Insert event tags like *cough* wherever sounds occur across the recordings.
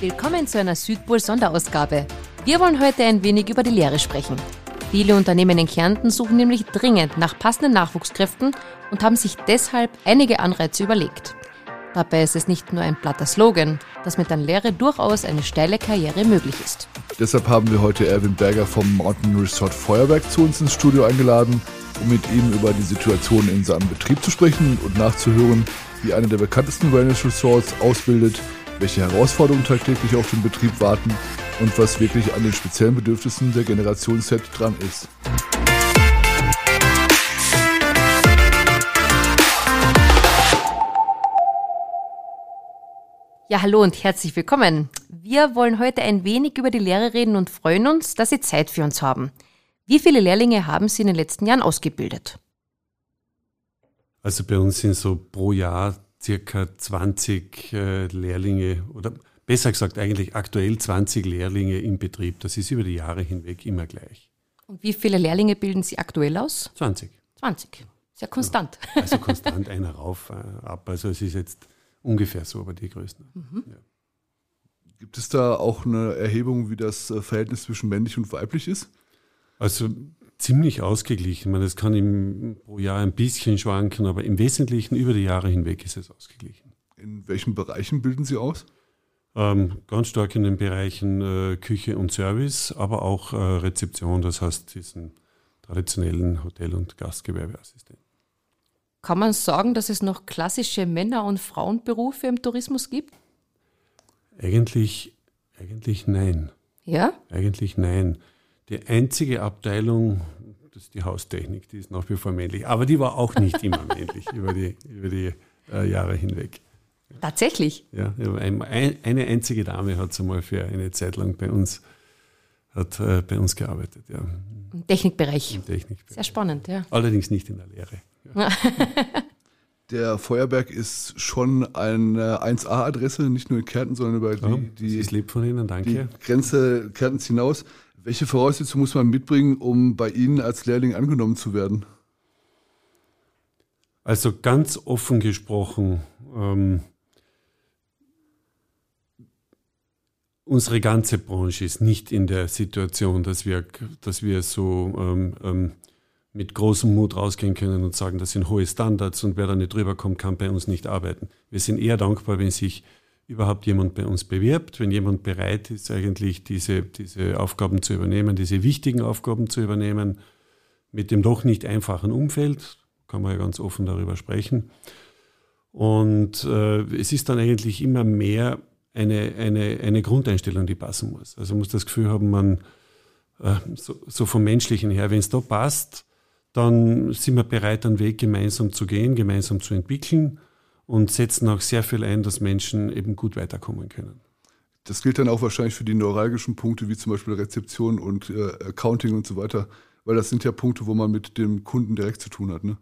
Willkommen zu einer Südpol-Sonderausgabe. Wir wollen heute ein wenig über die Lehre sprechen. Viele Unternehmen in Kärnten suchen nämlich dringend nach passenden Nachwuchskräften und haben sich deshalb einige Anreize überlegt. Dabei ist es nicht nur ein platter Slogan, dass mit der Lehre durchaus eine steile Karriere möglich ist. Deshalb haben wir heute Erwin Berger vom Mountain Resort Feuerwerk zu uns ins Studio eingeladen, um mit ihm über die Situation in seinem Betrieb zu sprechen und nachzuhören, wie einer der bekanntesten Wellness Resorts ausbildet, welche Herausforderungen tagtäglich auf den Betrieb warten und was wirklich an den speziellen Bedürfnissen der Generation Z dran ist. Ja, hallo und herzlich willkommen. Wir wollen heute ein wenig über die Lehre reden und freuen uns, dass Sie Zeit für uns haben. Wie viele Lehrlinge haben Sie in den letzten Jahren ausgebildet? Also bei uns sind so pro Jahr circa 20 äh, Lehrlinge oder besser gesagt eigentlich aktuell 20 Lehrlinge im Betrieb. Das ist über die Jahre hinweg immer gleich. Und wie viele Lehrlinge bilden Sie aktuell aus? 20. 20. Sehr konstant. Ja, also konstant einer rauf, äh, ab. Also es ist jetzt ungefähr so, aber die größten. Mhm. Ja. Gibt es da auch eine Erhebung, wie das äh, Verhältnis zwischen männlich und weiblich ist? Also ziemlich ausgeglichen. Ich meine, das kann im, pro Jahr ein bisschen schwanken, aber im Wesentlichen über die Jahre hinweg ist es ausgeglichen. In welchen Bereichen bilden Sie aus? Ähm, ganz stark in den Bereichen äh, Küche und Service, aber auch äh, Rezeption, das heißt diesen traditionellen Hotel- und Gastgewerbeassistenten. Kann man sagen, dass es noch klassische Männer- und Frauenberufe im Tourismus gibt? Eigentlich, eigentlich nein. Ja? Eigentlich nein. Die einzige Abteilung, das ist die Haustechnik, die ist nach wie vor männlich. Aber die war auch nicht immer *laughs* männlich über die, über die äh, Jahre hinweg. Tatsächlich? Ja, ein, eine einzige Dame hat es einmal für eine Zeit lang bei uns, hat, äh, bei uns gearbeitet. Ja. Im Technikbereich. Im Technikbereich. Sehr spannend, ja. Allerdings nicht in der Lehre. Ja. *laughs* Der Feuerberg ist schon eine 1A-Adresse, nicht nur in Kärnten, sondern über die, ja, die, ist lieb von Ihnen, danke. die Grenze Kärntens hinaus. Welche Voraussetzungen muss man mitbringen, um bei Ihnen als Lehrling angenommen zu werden? Also ganz offen gesprochen, ähm, unsere ganze Branche ist nicht in der Situation, dass wir, dass wir so ähm, ähm, mit großem Mut rausgehen können und sagen, das sind hohe Standards und wer da nicht drüber kommt, kann bei uns nicht arbeiten. Wir sind eher dankbar, wenn sich überhaupt jemand bei uns bewirbt, wenn jemand bereit ist, eigentlich diese, diese Aufgaben zu übernehmen, diese wichtigen Aufgaben zu übernehmen, mit dem doch nicht einfachen Umfeld, kann man ja ganz offen darüber sprechen. Und äh, es ist dann eigentlich immer mehr eine, eine, eine Grundeinstellung, die passen muss. Also man muss das Gefühl haben, man äh, so, so vom Menschlichen her, wenn es da passt, dann sind wir bereit, einen Weg gemeinsam zu gehen, gemeinsam zu entwickeln und setzen auch sehr viel ein, dass Menschen eben gut weiterkommen können. Das gilt dann auch wahrscheinlich für die neuralgischen Punkte wie zum Beispiel Rezeption und äh, Accounting und so weiter, weil das sind ja Punkte, wo man mit dem Kunden direkt zu tun hat. Ne?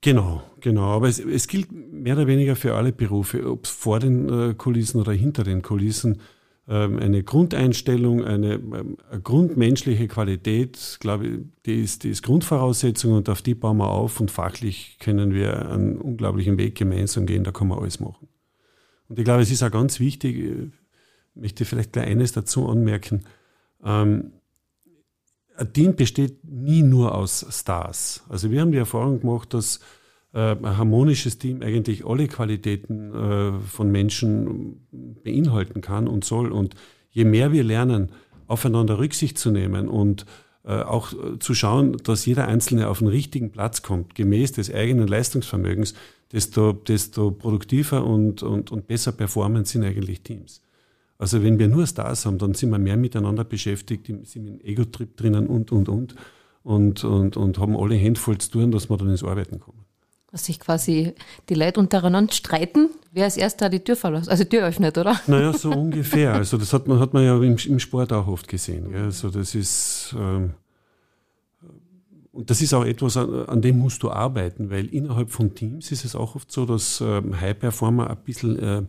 Genau, genau. Aber es, es gilt mehr oder weniger für alle Berufe, ob es vor den äh, Kulissen oder hinter den Kulissen. Ähm, eine Grundeinstellung, eine, ähm, eine, grundmenschliche Qualität, glaube ich, die ist, die ist Grundvoraussetzung und auf die bauen wir auf und fachlich können wir einen unglaublichen Weg gemeinsam gehen, da kann man alles machen. Und ich glaube, es ist auch ganz wichtig, ich äh, möchte vielleicht gleich eines dazu anmerken, ähm, ein Team besteht nie nur aus Stars. Also wir haben die Erfahrung gemacht, dass äh, ein harmonisches Team eigentlich alle Qualitäten äh, von Menschen beinhalten kann und soll. Und je mehr wir lernen, aufeinander Rücksicht zu nehmen und äh, auch zu schauen, dass jeder Einzelne auf den richtigen Platz kommt, gemäß des eigenen Leistungsvermögens, desto, desto produktiver und, und, und besser performen sind eigentlich Teams. Also wenn wir nur Stars haben, dann sind wir mehr miteinander beschäftigt, sind im Ego-Trip drinnen und, und, und, und, und, und haben alle Hände voll zu tun, dass wir dann ins Arbeiten kommen. Dass sich quasi die Leute untereinander streiten, wer als erster die Tür verlässt, also Tür öffnet, oder? Naja, so ungefähr. Also das hat man, hat man ja im, im Sport auch oft gesehen. Gell? Also das ist, ähm, das ist auch etwas, an, an, dem musst du arbeiten, weil innerhalb von Teams ist es auch oft so, dass ähm, High-Performer ein bisschen äh,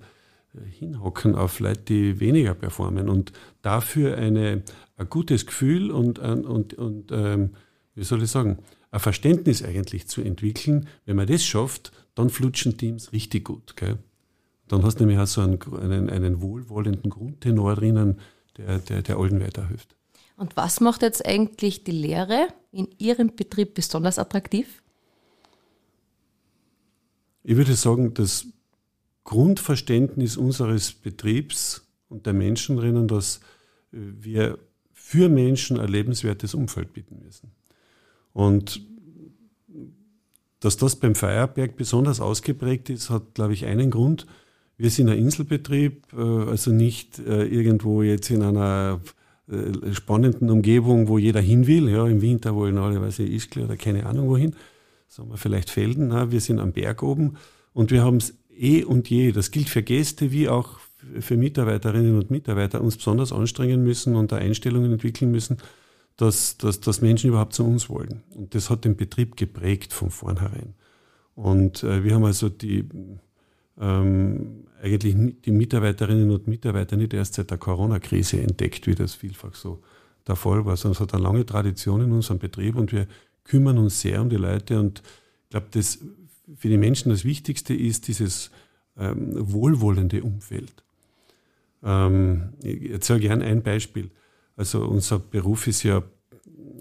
hinhocken auf Leute, die weniger performen und dafür eine, ein gutes Gefühl und, und, und ähm, wie soll ich sagen, ein Verständnis eigentlich zu entwickeln. Wenn man das schafft, dann flutschen Teams richtig gut. Gell? Dann hast du nämlich auch so einen, einen, einen wohlwollenden Grundtenor drinnen, der, der, der allen weiterhilft. Und was macht jetzt eigentlich die Lehre in Ihrem Betrieb besonders attraktiv? Ich würde sagen, das Grundverständnis unseres Betriebs und der Menschen drinnen, dass wir für Menschen ein lebenswertes Umfeld bieten müssen. Und dass das beim Feierberg besonders ausgeprägt ist, hat, glaube ich, einen Grund. Wir sind ein Inselbetrieb, äh, also nicht äh, irgendwo jetzt in einer äh, spannenden Umgebung, wo jeder hin will. Ja, Im Winter wollen alle, weiß ich, Ischgl oder keine Ahnung wohin. Sagen wir vielleicht Felden. Na, wir sind am Berg oben und wir haben es eh und je. Das gilt für Gäste wie auch für Mitarbeiterinnen und Mitarbeiter uns besonders anstrengen müssen und da Einstellungen entwickeln müssen, dass, dass, dass Menschen überhaupt zu uns wollen. Und das hat den Betrieb geprägt von vornherein. Und äh, wir haben also die, ähm, eigentlich die Mitarbeiterinnen und Mitarbeiter nicht erst seit der Corona-Krise entdeckt, wie das vielfach so der Fall war, sondern es hat eine lange Tradition in unserem Betrieb und wir kümmern uns sehr um die Leute und ich glaube, das für die Menschen das Wichtigste ist dieses ähm, wohlwollende Umfeld. Ähm, ich erzähle gerne ein Beispiel. Also unser Beruf ist ja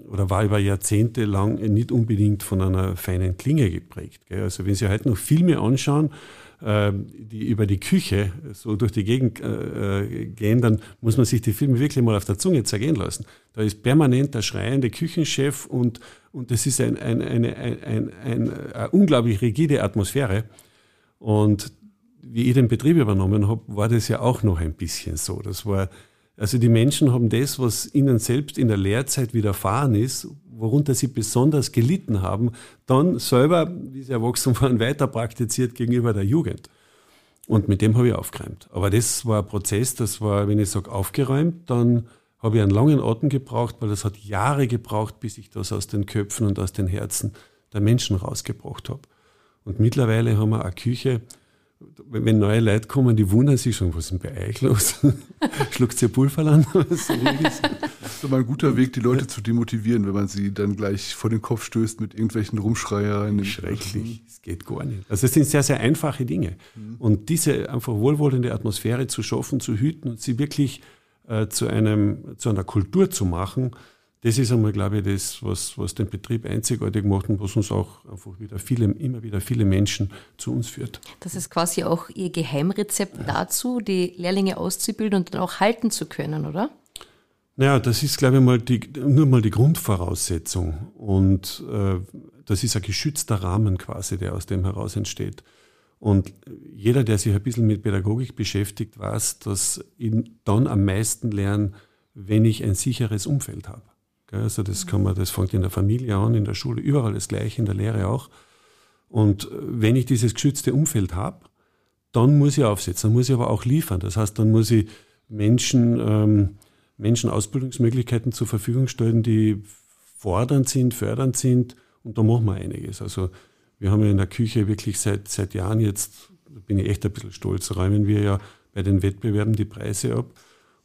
oder war über Jahrzehnte lang nicht unbedingt von einer feinen Klinge geprägt. Gell? Also wenn Sie heute noch Filme anschauen, äh, die über die Küche so durch die Gegend äh, gehen, dann muss man sich die Filme wirklich mal auf der Zunge zergehen lassen. Da ist permanent der schreiende Küchenchef und, und das ist ein, ein, eine, ein, ein, eine unglaublich rigide Atmosphäre. Und wie ich den Betrieb übernommen habe, war das ja auch noch ein bisschen so. Das war, also die Menschen haben das, was ihnen selbst in der Lehrzeit widerfahren ist, worunter sie besonders gelitten haben, dann selber, wie sie erwachsen waren, weiter praktiziert gegenüber der Jugend. Und mit dem habe ich aufgeräumt. Aber das war ein Prozess, das war, wenn ich sage aufgeräumt, dann habe ich einen langen Atem gebraucht, weil das hat Jahre gebraucht, bis ich das aus den Köpfen und aus den Herzen der Menschen rausgebracht habe. Und mittlerweile haben wir eine Küche, wenn neue Leute kommen, die wundern sich schon, was ist denn bei euch los? *laughs* Schluckt ihr Pulver an? das ist immer ein guter Weg, die Leute zu demotivieren, wenn man sie dann gleich vor den Kopf stößt mit irgendwelchen Rumschreiereien. Schrecklich, es geht gar nicht. Also es sind sehr, sehr einfache Dinge. Mhm. Und diese einfach wohlwollende Atmosphäre zu schaffen, zu hüten und sie wirklich äh, zu, einem, zu einer Kultur zu machen, das ist einmal, glaube ich, das, was, was den Betrieb einzigartig macht und was uns auch einfach wieder viele, immer wieder viele Menschen zu uns führt. Das ist quasi auch Ihr Geheimrezept ja. dazu, die Lehrlinge auszubilden und dann auch halten zu können, oder? Naja, das ist, glaube ich, mal die, nur mal die Grundvoraussetzung. Und äh, das ist ein geschützter Rahmen quasi, der aus dem heraus entsteht. Und jeder, der sich ein bisschen mit Pädagogik beschäftigt, weiß, dass ihn dann am meisten lernen, wenn ich ein sicheres Umfeld habe. Also das kann man, das fängt in der Familie an, in der Schule, überall das Gleiche, in der Lehre auch. Und wenn ich dieses geschützte Umfeld habe, dann muss ich aufsetzen, dann muss ich aber auch liefern. Das heißt, dann muss ich Menschen, ähm, Menschen Ausbildungsmöglichkeiten zur Verfügung stellen, die fordernd sind, fördernd sind. Und da machen wir einiges. Also wir haben ja in der Küche wirklich seit, seit Jahren jetzt, da bin ich echt ein bisschen stolz, räumen wir ja bei den Wettbewerben die Preise ab.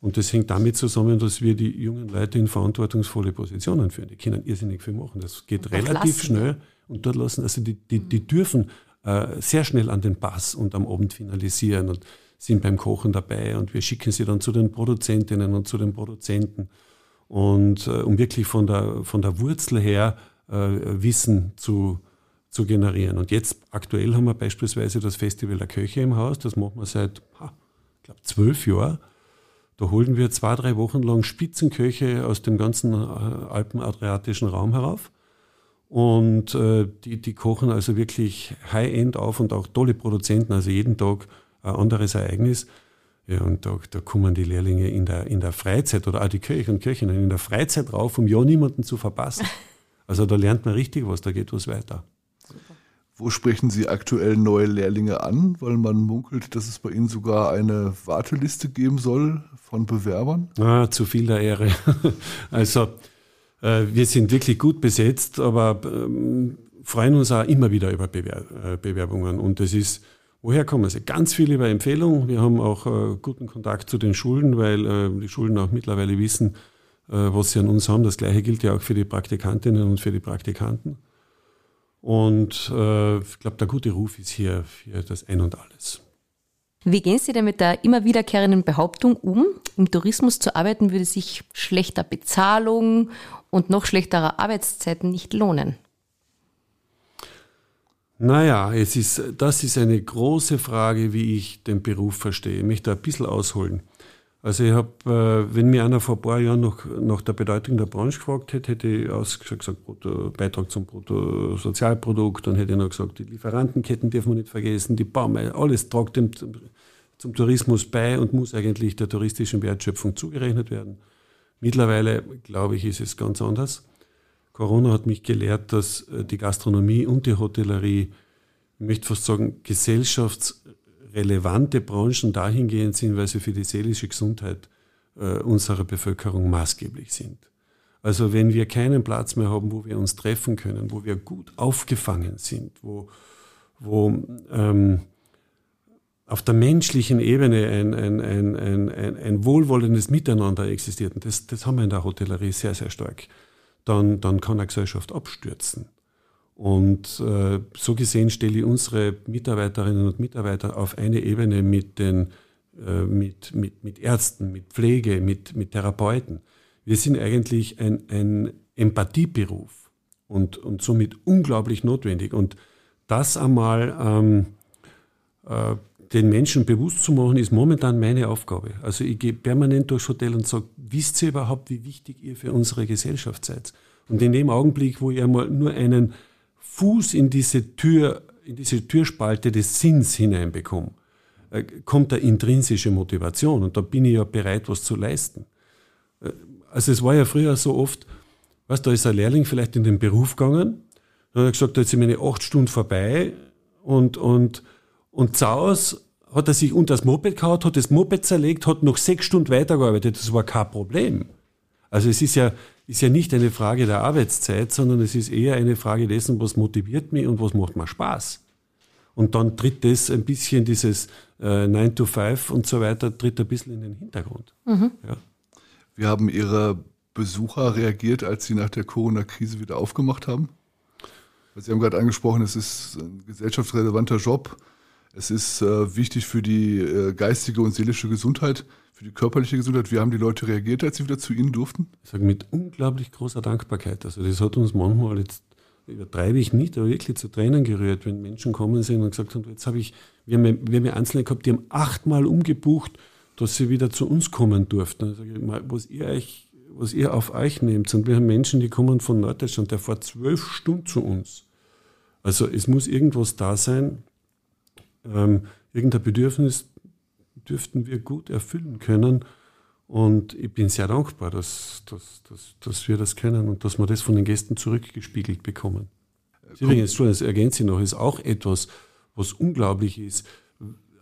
Und das hängt damit zusammen, dass wir die jungen Leute in verantwortungsvolle Positionen führen. Die können irrsinnig viel machen. Das geht relativ lassen. schnell und dort lassen, also die, die, die dürfen äh, sehr schnell an den Pass und am Abend finalisieren und sind beim Kochen dabei und wir schicken sie dann zu den Produzentinnen und zu den Produzenten. Und äh, um wirklich von der, von der Wurzel her äh, Wissen zu, zu generieren. Und jetzt aktuell haben wir beispielsweise das Festival der Köche im Haus. Das machen wir seit, ich glaube, zwölf Jahren. Da holen wir zwei, drei Wochen lang Spitzenköche aus dem ganzen äh, alpenadriatischen Raum herauf. Und äh, die, die kochen also wirklich High-End auf und auch tolle Produzenten, also jeden Tag ein anderes Ereignis. Ja, und da, da kommen die Lehrlinge in der, in der Freizeit oder auch die Köche und Köchinnen in der Freizeit rauf, um ja niemanden zu verpassen. *laughs* Also da lernt man richtig was, da geht was weiter. Wo sprechen Sie aktuell neue Lehrlinge an? Weil man munkelt, dass es bei Ihnen sogar eine Warteliste geben soll von Bewerbern. Ah, zu viel der Ehre. *laughs* Also äh, wir sind wirklich gut besetzt, aber ähm, freuen uns auch immer wieder über äh, Bewerbungen. Und das ist, woher kommen sie? Ganz viel über Empfehlungen. Wir haben auch äh, guten Kontakt zu den Schulen, weil die Schulen auch mittlerweile wissen, was sie an uns haben. Das gleiche gilt ja auch für die Praktikantinnen und für die Praktikanten. Und äh, ich glaube, der gute Ruf ist hier für das Ein und Alles. Wie gehen Sie denn mit der immer wiederkehrenden Behauptung um, im Tourismus zu arbeiten würde sich schlechter Bezahlung und noch schlechterer Arbeitszeiten nicht lohnen? Naja, es ist, das ist eine große Frage, wie ich den Beruf verstehe. Ich möchte ein bisschen ausholen. Also ich habe, äh, wenn mir einer vor ein paar Jahren noch nach der Bedeutung der Branche gefragt hätte, hätte ich gesagt, Brutto, Beitrag zum Bruttosozialprodukt, dann hätte ich noch gesagt, die Lieferantenketten dürfen wir nicht vergessen, die Baume, alles tragt dem, zum Tourismus bei und muss eigentlich der touristischen Wertschöpfung zugerechnet werden. Mittlerweile, glaube ich, ist es ganz anders. Corona hat mich gelehrt, dass äh, die Gastronomie und die Hotellerie, ich möchte fast sagen, gesellschafts- relevante Branchen dahingehend sind, weil sie für die seelische Gesundheit äh, unserer Bevölkerung maßgeblich sind. Also wenn wir keinen Platz mehr haben, wo wir uns treffen können, wo wir gut aufgefangen sind, wo, wo ähm, auf der menschlichen Ebene ein, ein, ein, ein, wohlwollendes Miteinander existiert, und das, das haben wir in der Hotellerie sehr, sehr stark, dann, dann kann eine Gesellschaft abstürzen. Und äh, so gesehen stelle ich unsere Mitarbeiterinnen und Mitarbeiter auf eine Ebene mit den äh, mit, mit, mit Ärzten, mit Pflege, mit, mit Therapeuten. Wir sind eigentlich ein, ein Empathieberuf und, und somit unglaublich notwendig. Und das einmal ähm, äh, den Menschen bewusst zu machen, ist momentan meine Aufgabe. Also ich gehe permanent durchs Hotel und sage, wisst ihr überhaupt, wie wichtig ihr für unsere Gesellschaft seid? Und in dem Augenblick, wo ich einmal nur einen Fuß in diese Tür, in diese Türspalte des Sinns hineinbekomme, äh, kommt eine intrinsische Motivation und da bin ich ja bereit, was zu leisten. Äh, also es war ja früher so oft, weißt da ist ein Lehrling vielleicht in den Beruf gegangen, dann hat er gesagt, da sind meine acht Stunden vorbei und, und, und Zaus hat er sich unter das Moped gehauen, hat das Moped zerlegt, hat noch sechs Stunden weitergearbeitet, das war kein Problem. Also es ist ja, ist ja nicht eine Frage der Arbeitszeit, sondern es ist eher eine Frage dessen, was motiviert mich und was macht mir Spaß. Und dann tritt das ein bisschen, dieses äh, 9 to 5 und so weiter, tritt ein bisschen in den Hintergrund. Mhm. Ja. Wie haben Ihre Besucher reagiert, als Sie nach der Corona-Krise wieder aufgemacht haben? Sie haben gerade angesprochen, es ist ein gesellschaftsrelevanter Job. Es ist äh, wichtig für die äh, geistige und seelische Gesundheit für die körperliche Gesundheit. Wie haben die Leute reagiert, als sie wieder zu Ihnen durften? Ich sage mit unglaublich großer Dankbarkeit. Also das hat uns manchmal jetzt übertreibe ich nicht, aber wirklich zu Tränen gerührt, wenn Menschen kommen sind und gesagt haben, jetzt habe ich, wir haben, wir haben Einzelne gehabt, die haben achtmal umgebucht, dass sie wieder zu uns kommen durften. Also mal, was ihr euch, was ihr auf euch nehmt. Und wir haben Menschen, die kommen von Norddeutschland, der fährt zwölf Stunden zu uns. Also es muss irgendwas da sein, ähm, irgendein Bedürfnis, dürften wir gut erfüllen können. Und ich bin sehr dankbar, dass, dass, dass, dass wir das können und dass wir das von den Gästen zurückgespiegelt bekommen. Übrigens, das ergänze ich noch, ist auch etwas, was unglaublich ist.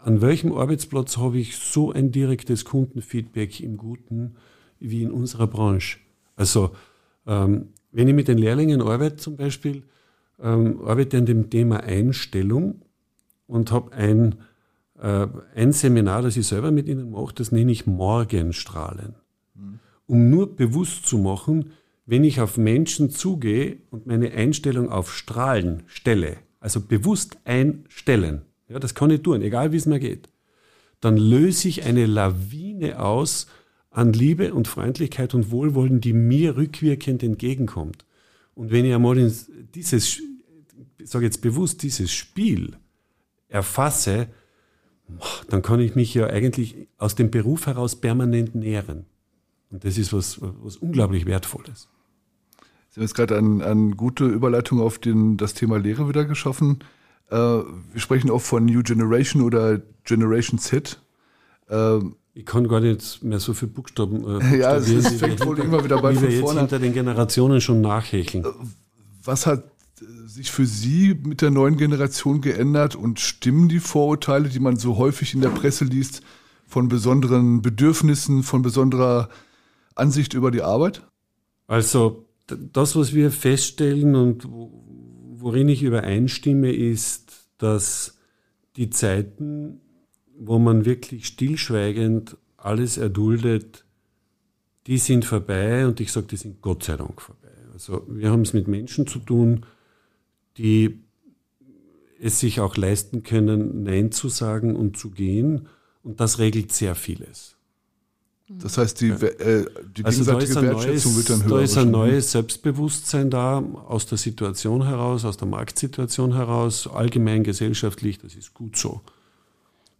An welchem Arbeitsplatz habe ich so ein direktes Kundenfeedback im Guten wie in unserer Branche? Also, ähm, wenn ich mit den Lehrlingen arbeite zum Beispiel, ähm, arbeite an dem Thema Einstellung und habe ein äh, ein Seminar, das ich selber mit Ihnen mache, das nenne ich Morgenstrahlen. Um nur bewusst zu machen, wenn ich auf Menschen zugehe und meine Einstellung auf Strahlen stelle, also bewusst einstellen, ja, das kann ich tun, egal wie es mir geht, dann löse ich eine Lawine aus an Liebe und Freundlichkeit und Wohlwollen, die mir rückwirkend entgegenkommt. Und wenn ich einmal dieses, ich sage jetzt bewusst, dieses Spiel erfasse, dann kann ich mich ja eigentlich aus dem Beruf heraus permanent nähren. Und das ist was, was unglaublich Wertvolles. Sie haben jetzt gerade eine ein gute Überleitung auf den, das Thema Lehre wieder geschaffen. Äh, wir sprechen auch von New Generation oder Generation Z. Äh, ich kann gar nicht mehr so viele Buchstaben. Äh, *laughs* ja, es fängt wohl immer wieder bei wie wir jetzt hinter den Generationen schon nachhecheln. Äh, was hat sich für Sie mit der neuen Generation geändert und stimmen die Vorurteile, die man so häufig in der Presse liest, von besonderen Bedürfnissen, von besonderer Ansicht über die Arbeit? Also das, was wir feststellen und worin ich übereinstimme, ist, dass die Zeiten, wo man wirklich stillschweigend alles erduldet, die sind vorbei und ich sage, die sind Gott sei Dank vorbei. Also wir haben es mit Menschen zu tun, die es sich auch leisten können, Nein zu sagen und zu gehen. Und das regelt sehr vieles. Das heißt, die, äh, die also gegenseitige Wertschätzung neues, wird dann höher. Da ist ein neues Selbstbewusstsein da, aus der Situation heraus, aus der Marktsituation heraus, allgemein gesellschaftlich, das ist gut so.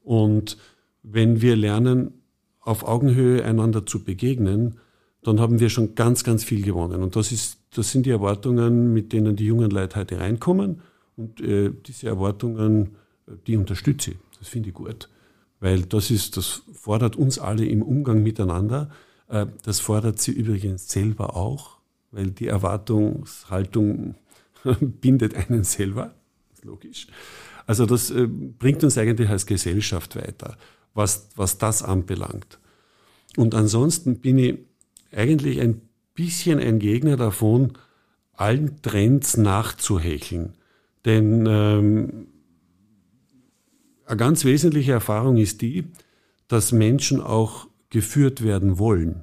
Und wenn wir lernen, auf Augenhöhe einander zu begegnen, dann haben wir schon ganz, ganz viel gewonnen. Und das, ist, das sind die Erwartungen, mit denen die jungen Leute heute reinkommen. Und äh, diese Erwartungen, die unterstütze ich. Das finde ich gut. Weil das ist, das fordert uns alle im Umgang miteinander. Äh, das fordert sie übrigens selber auch, weil die Erwartungshaltung *laughs* bindet einen selber. Das ist logisch. Also das äh, bringt uns eigentlich als Gesellschaft weiter, was, was das anbelangt. Und ansonsten bin ich eigentlich ein bisschen ein Gegner davon, allen Trends nachzuhecheln. Denn ähm, eine ganz wesentliche Erfahrung ist die, dass Menschen auch geführt werden wollen.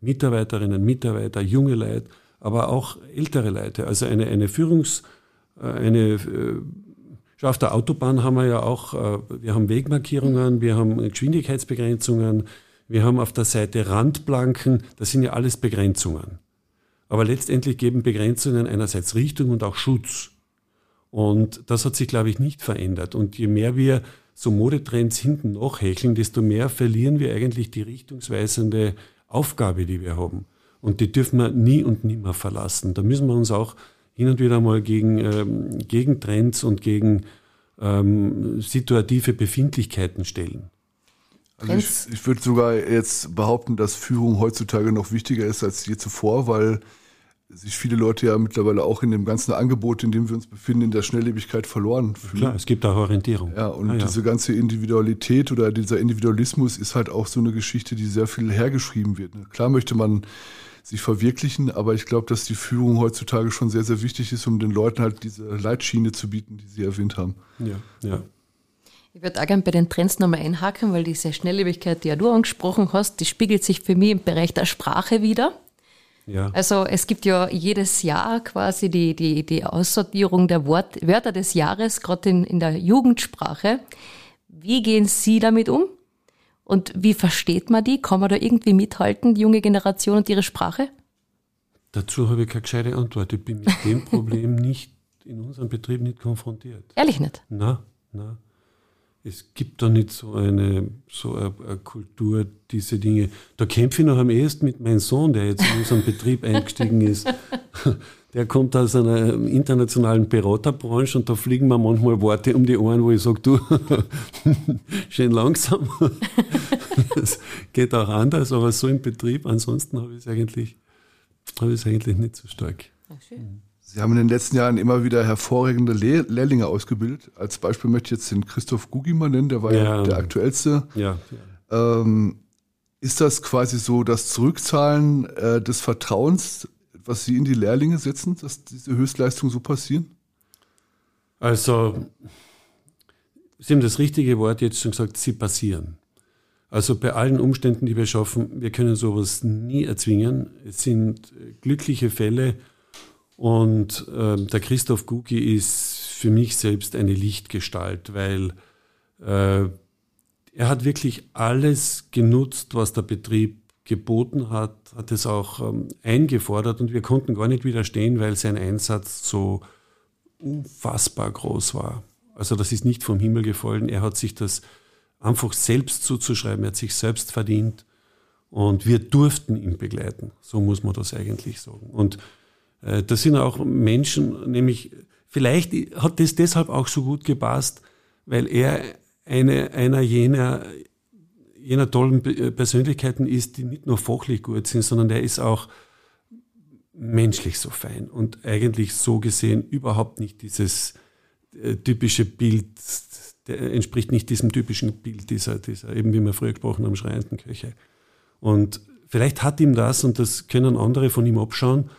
Mitarbeiterinnen, Mitarbeiter, junge Leute, aber auch ältere Leute. Also eine, eine Führungs-, äh, eine, äh, auf der Autobahn haben wir ja auch, äh, wir haben Wegmarkierungen, wir haben Geschwindigkeitsbegrenzungen, wir haben auf der Seite Randplanken, das sind ja alles Begrenzungen. Aber letztendlich geben Begrenzungen einerseits Richtung und auch Schutz. Und das hat sich, glaube ich, nicht verändert. Und je mehr wir so Modetrends hinten nachhecheln, desto mehr verlieren wir eigentlich die richtungsweisende Aufgabe, die wir haben. Und die dürfen wir nie und nimmer verlassen. Da müssen wir uns auch hin und wieder mal gegen, ähm, gegen Trends und gegen ähm, situative Befindlichkeiten stellen. Also ich, ich würde sogar jetzt behaupten, dass Führung heutzutage noch wichtiger ist als je zuvor, weil sich viele Leute ja mittlerweile auch in dem ganzen Angebot, in dem wir uns befinden, in der Schnelllebigkeit verloren fühlen. Klar, es gibt auch Orientierung. Ja, und ah, ja. diese ganze Individualität oder dieser Individualismus ist halt auch so eine Geschichte, die sehr viel hergeschrieben wird. Ne? Klar möchte man sich verwirklichen, aber ich glaube, dass die Führung heutzutage schon sehr, sehr wichtig ist, um den Leuten halt diese Leitschiene zu bieten, die Sie erwähnt haben. Ja, ja. Ich würde auch gerne bei den Trends nochmal einhaken, weil diese Schnelllebigkeit, die ja du angesprochen hast, die spiegelt sich für mich im Bereich der Sprache wieder. Ja. Also es gibt ja jedes Jahr quasi die, die, die Aussortierung der Wort, Wörter des Jahres, gerade in, in der Jugendsprache. Wie gehen Sie damit um? Und wie versteht man die? Kann man da irgendwie mithalten, die junge Generation und ihre Sprache? Dazu habe ich keine gescheite Antwort. Ich bin mit dem *laughs* Problem nicht in unserem Betrieb nicht konfrontiert. Ehrlich nicht? Na, na es gibt da nicht so eine, so eine, eine, Kultur, diese Dinge. Da kämpfe ich noch am ehesten mit meinem Sohn, der jetzt in unseren Betrieb eingestiegen ist. *laughs* Der kommt aus einer internationalen Beraterbranche und da fliegen mir manchmal Worte um die Ohren, wo ich sage, du, *laughs* schön langsam. *laughs* Das geht auch anders, aber so im Betrieb, ansonsten habe ich es eigentlich, habe ich es eigentlich nicht so stark. Ach, schön. Sie haben in den letzten Jahren immer wieder hervorragende Lehr Lehrlinge ausgebildet. Als Beispiel möchte ich jetzt den Christoph Gugimann nennen, der war ja, ja der aktuellste. Ja. Ähm, ist das quasi so das Zurückzahlen äh, des Vertrauens, was Sie in die Lehrlinge setzen, dass diese Höchstleistungen so passieren? Also, Sie haben das richtige Wort jetzt schon gesagt, sie passieren. Also bei allen Umständen, die wir schaffen, wir können sowas nie erzwingen. Es sind glückliche Fälle, und äh, der Christoph Guki ist für mich selbst eine Lichtgestalt, weil äh, er hat wirklich alles genutzt, was der Betrieb geboten hat, hat es auch ähm, eingefordert und wir konnten gar nicht widerstehen, weil sein Einsatz so unfassbar groß war. Also das ist nicht vom Himmel gefallen. Er hat sich das einfach selbst zuzuschreiben, er hat sich selbst verdient und wir durften ihn begleiten. So muss man das eigentlich sagen. Und das sind auch Menschen, nämlich vielleicht hat das deshalb auch so gut gepasst, weil er eine, einer jener, jener tollen Persönlichkeiten ist, die nicht nur fachlich gut sind, sondern der ist auch menschlich so fein und eigentlich so gesehen überhaupt nicht dieses äh, typische Bild, der entspricht nicht diesem typischen Bild dieser, dieser eben wie wir früher gesprochen haben, schreienden Köche. Und vielleicht hat ihm das, und das können andere von ihm abschauen,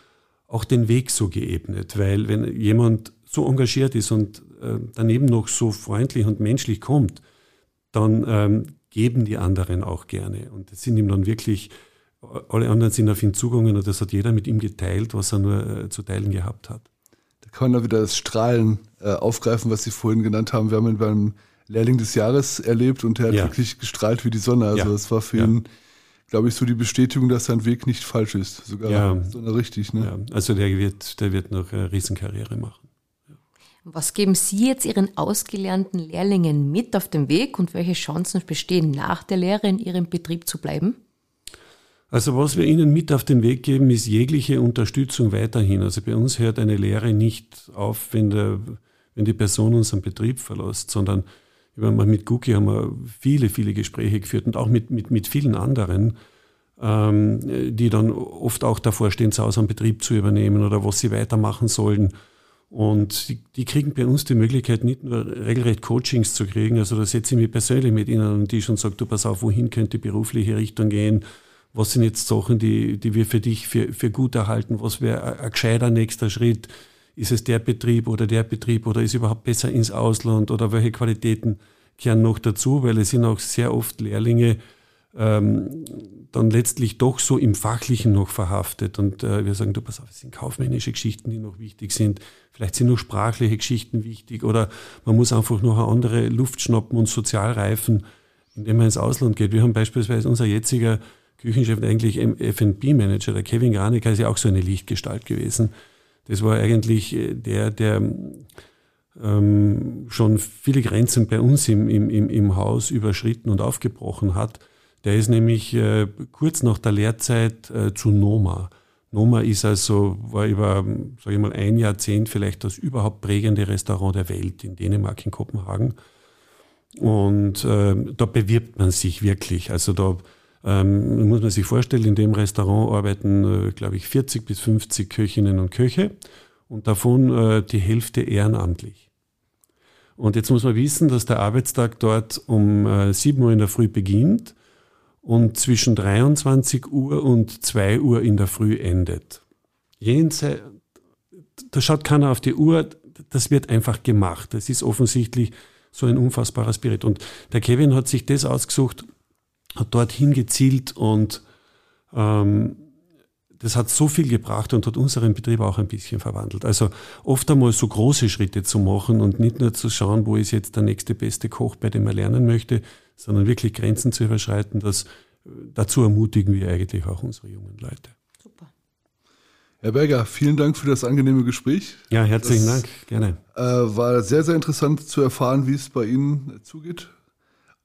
auch den Weg so geebnet, weil wenn jemand so engagiert ist und äh, daneben noch so freundlich und menschlich kommt, dann ähm, geben die anderen auch gerne. Und das sind ihm dann wirklich, alle anderen sind auf ihn zugegangen und das hat jeder mit ihm geteilt, was er nur äh, zu teilen gehabt hat. Da kann man da wieder das Strahlen äh, aufgreifen, was Sie vorhin genannt haben. Wir haben ihn beim Lehrling des Jahres erlebt und er hat ja. wirklich gestrahlt wie die Sonne. Also es war für ja. ihn, glaube ich, so die Bestätigung, dass sein Weg nicht falsch ist. Sogar ja. so richtig. Ne? Ja. Also der wird, der wird noch eine Riesenkarriere machen. Was geben Sie jetzt Ihren ausgelernten Lehrlingen mit auf dem Weg und welche Chancen bestehen nach der Lehre in Ihrem Betrieb zu bleiben? Also was wir Ihnen mit auf den Weg geben, ist jegliche Unterstützung weiterhin. Also bei uns hört eine Lehre nicht auf, wenn, der, wenn die Person unseren Betrieb verlässt, sondern mit Guki haben wir viele, viele Gespräche geführt und auch mit, mit, mit vielen anderen, ähm, die dann oft auch davor stehen, zu Hause einen Betrieb zu übernehmen oder was sie weitermachen sollen. Und die, die, kriegen bei uns die Möglichkeit, nicht nur regelrecht Coachings zu kriegen. Also da setze ich mich persönlich mit ihnen an den Tisch und sage, du pass auf, wohin könnte die berufliche Richtung gehen? Was sind jetzt Sachen, die, die wir für dich für, für gut erhalten? Was wäre ein gescheiter nächster Schritt? Ist es der Betrieb oder der Betrieb oder ist überhaupt besser ins Ausland oder welche Qualitäten kehren noch dazu? Weil es sind auch sehr oft Lehrlinge, ähm, dann letztlich doch so im Fachlichen noch verhaftet. Und äh, wir sagen, du pass auf, es sind kaufmännische Geschichten, die noch wichtig sind. Vielleicht sind nur sprachliche Geschichten wichtig oder man muss einfach noch eine andere Luft schnappen und sozial reifen, indem man ins Ausland geht. Wir haben beispielsweise unser jetziger Küchenchef, eigentlich F&B-Manager, der Kevin Granecker, ist ja auch so eine Lichtgestalt gewesen. Das war eigentlich äh, der, der ähm, schon viele Grenzen bei uns im, im, im Haus überschritten und aufgebrochen hat der ist nämlich äh, kurz nach der Lehrzeit äh, zu Noma. Noma ist also, war über, sage ich mal, ein Jahrzehnt vielleicht das überhaupt prägende Restaurant der Welt in Dänemark, in Kopenhagen. Und äh, da bewirbt man sich wirklich. Also da ähm, muss man sich vorstellen, in dem Restaurant arbeiten, äh, glaube ich, 40 bis 50 Köchinnen und Köche und davon äh, die Hälfte ehrenamtlich. Und jetzt muss man wissen, dass der Arbeitstag dort um äh, 7 Uhr in der Früh beginnt und zwischen 23 Uhr und 2 Uhr in der Früh endet. Jenseits, da schaut keiner auf die Uhr, das wird einfach gemacht. Das ist offensichtlich so ein unfassbarer Spirit. Und der Kevin hat sich das ausgesucht, hat dorthin gezielt und ähm, das hat so viel gebracht und hat unseren Betrieb auch ein bisschen verwandelt. Also oft einmal so große Schritte zu machen und nicht nur zu schauen, wo ist jetzt der nächste beste Koch, bei dem man lernen möchte, sondern wirklich Grenzen zu überschreiten, das, dazu ermutigen wir eigentlich auch unsere jungen Leute. Super. Herr Berger, vielen Dank für das angenehme Gespräch. Ja, herzlichen das, Dank, gerne. Äh, war sehr, sehr interessant zu erfahren, wie es bei Ihnen zugeht.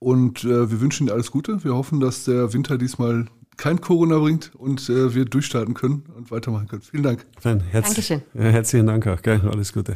Und äh, wir wünschen Ihnen alles Gute. Wir hoffen, dass der Winter diesmal kein Corona bringt und äh, wir durchstarten können und weitermachen können. Vielen Dank. Herz Dankeschön. Ja, herzlichen Dank auch. Gell? Alles Gute.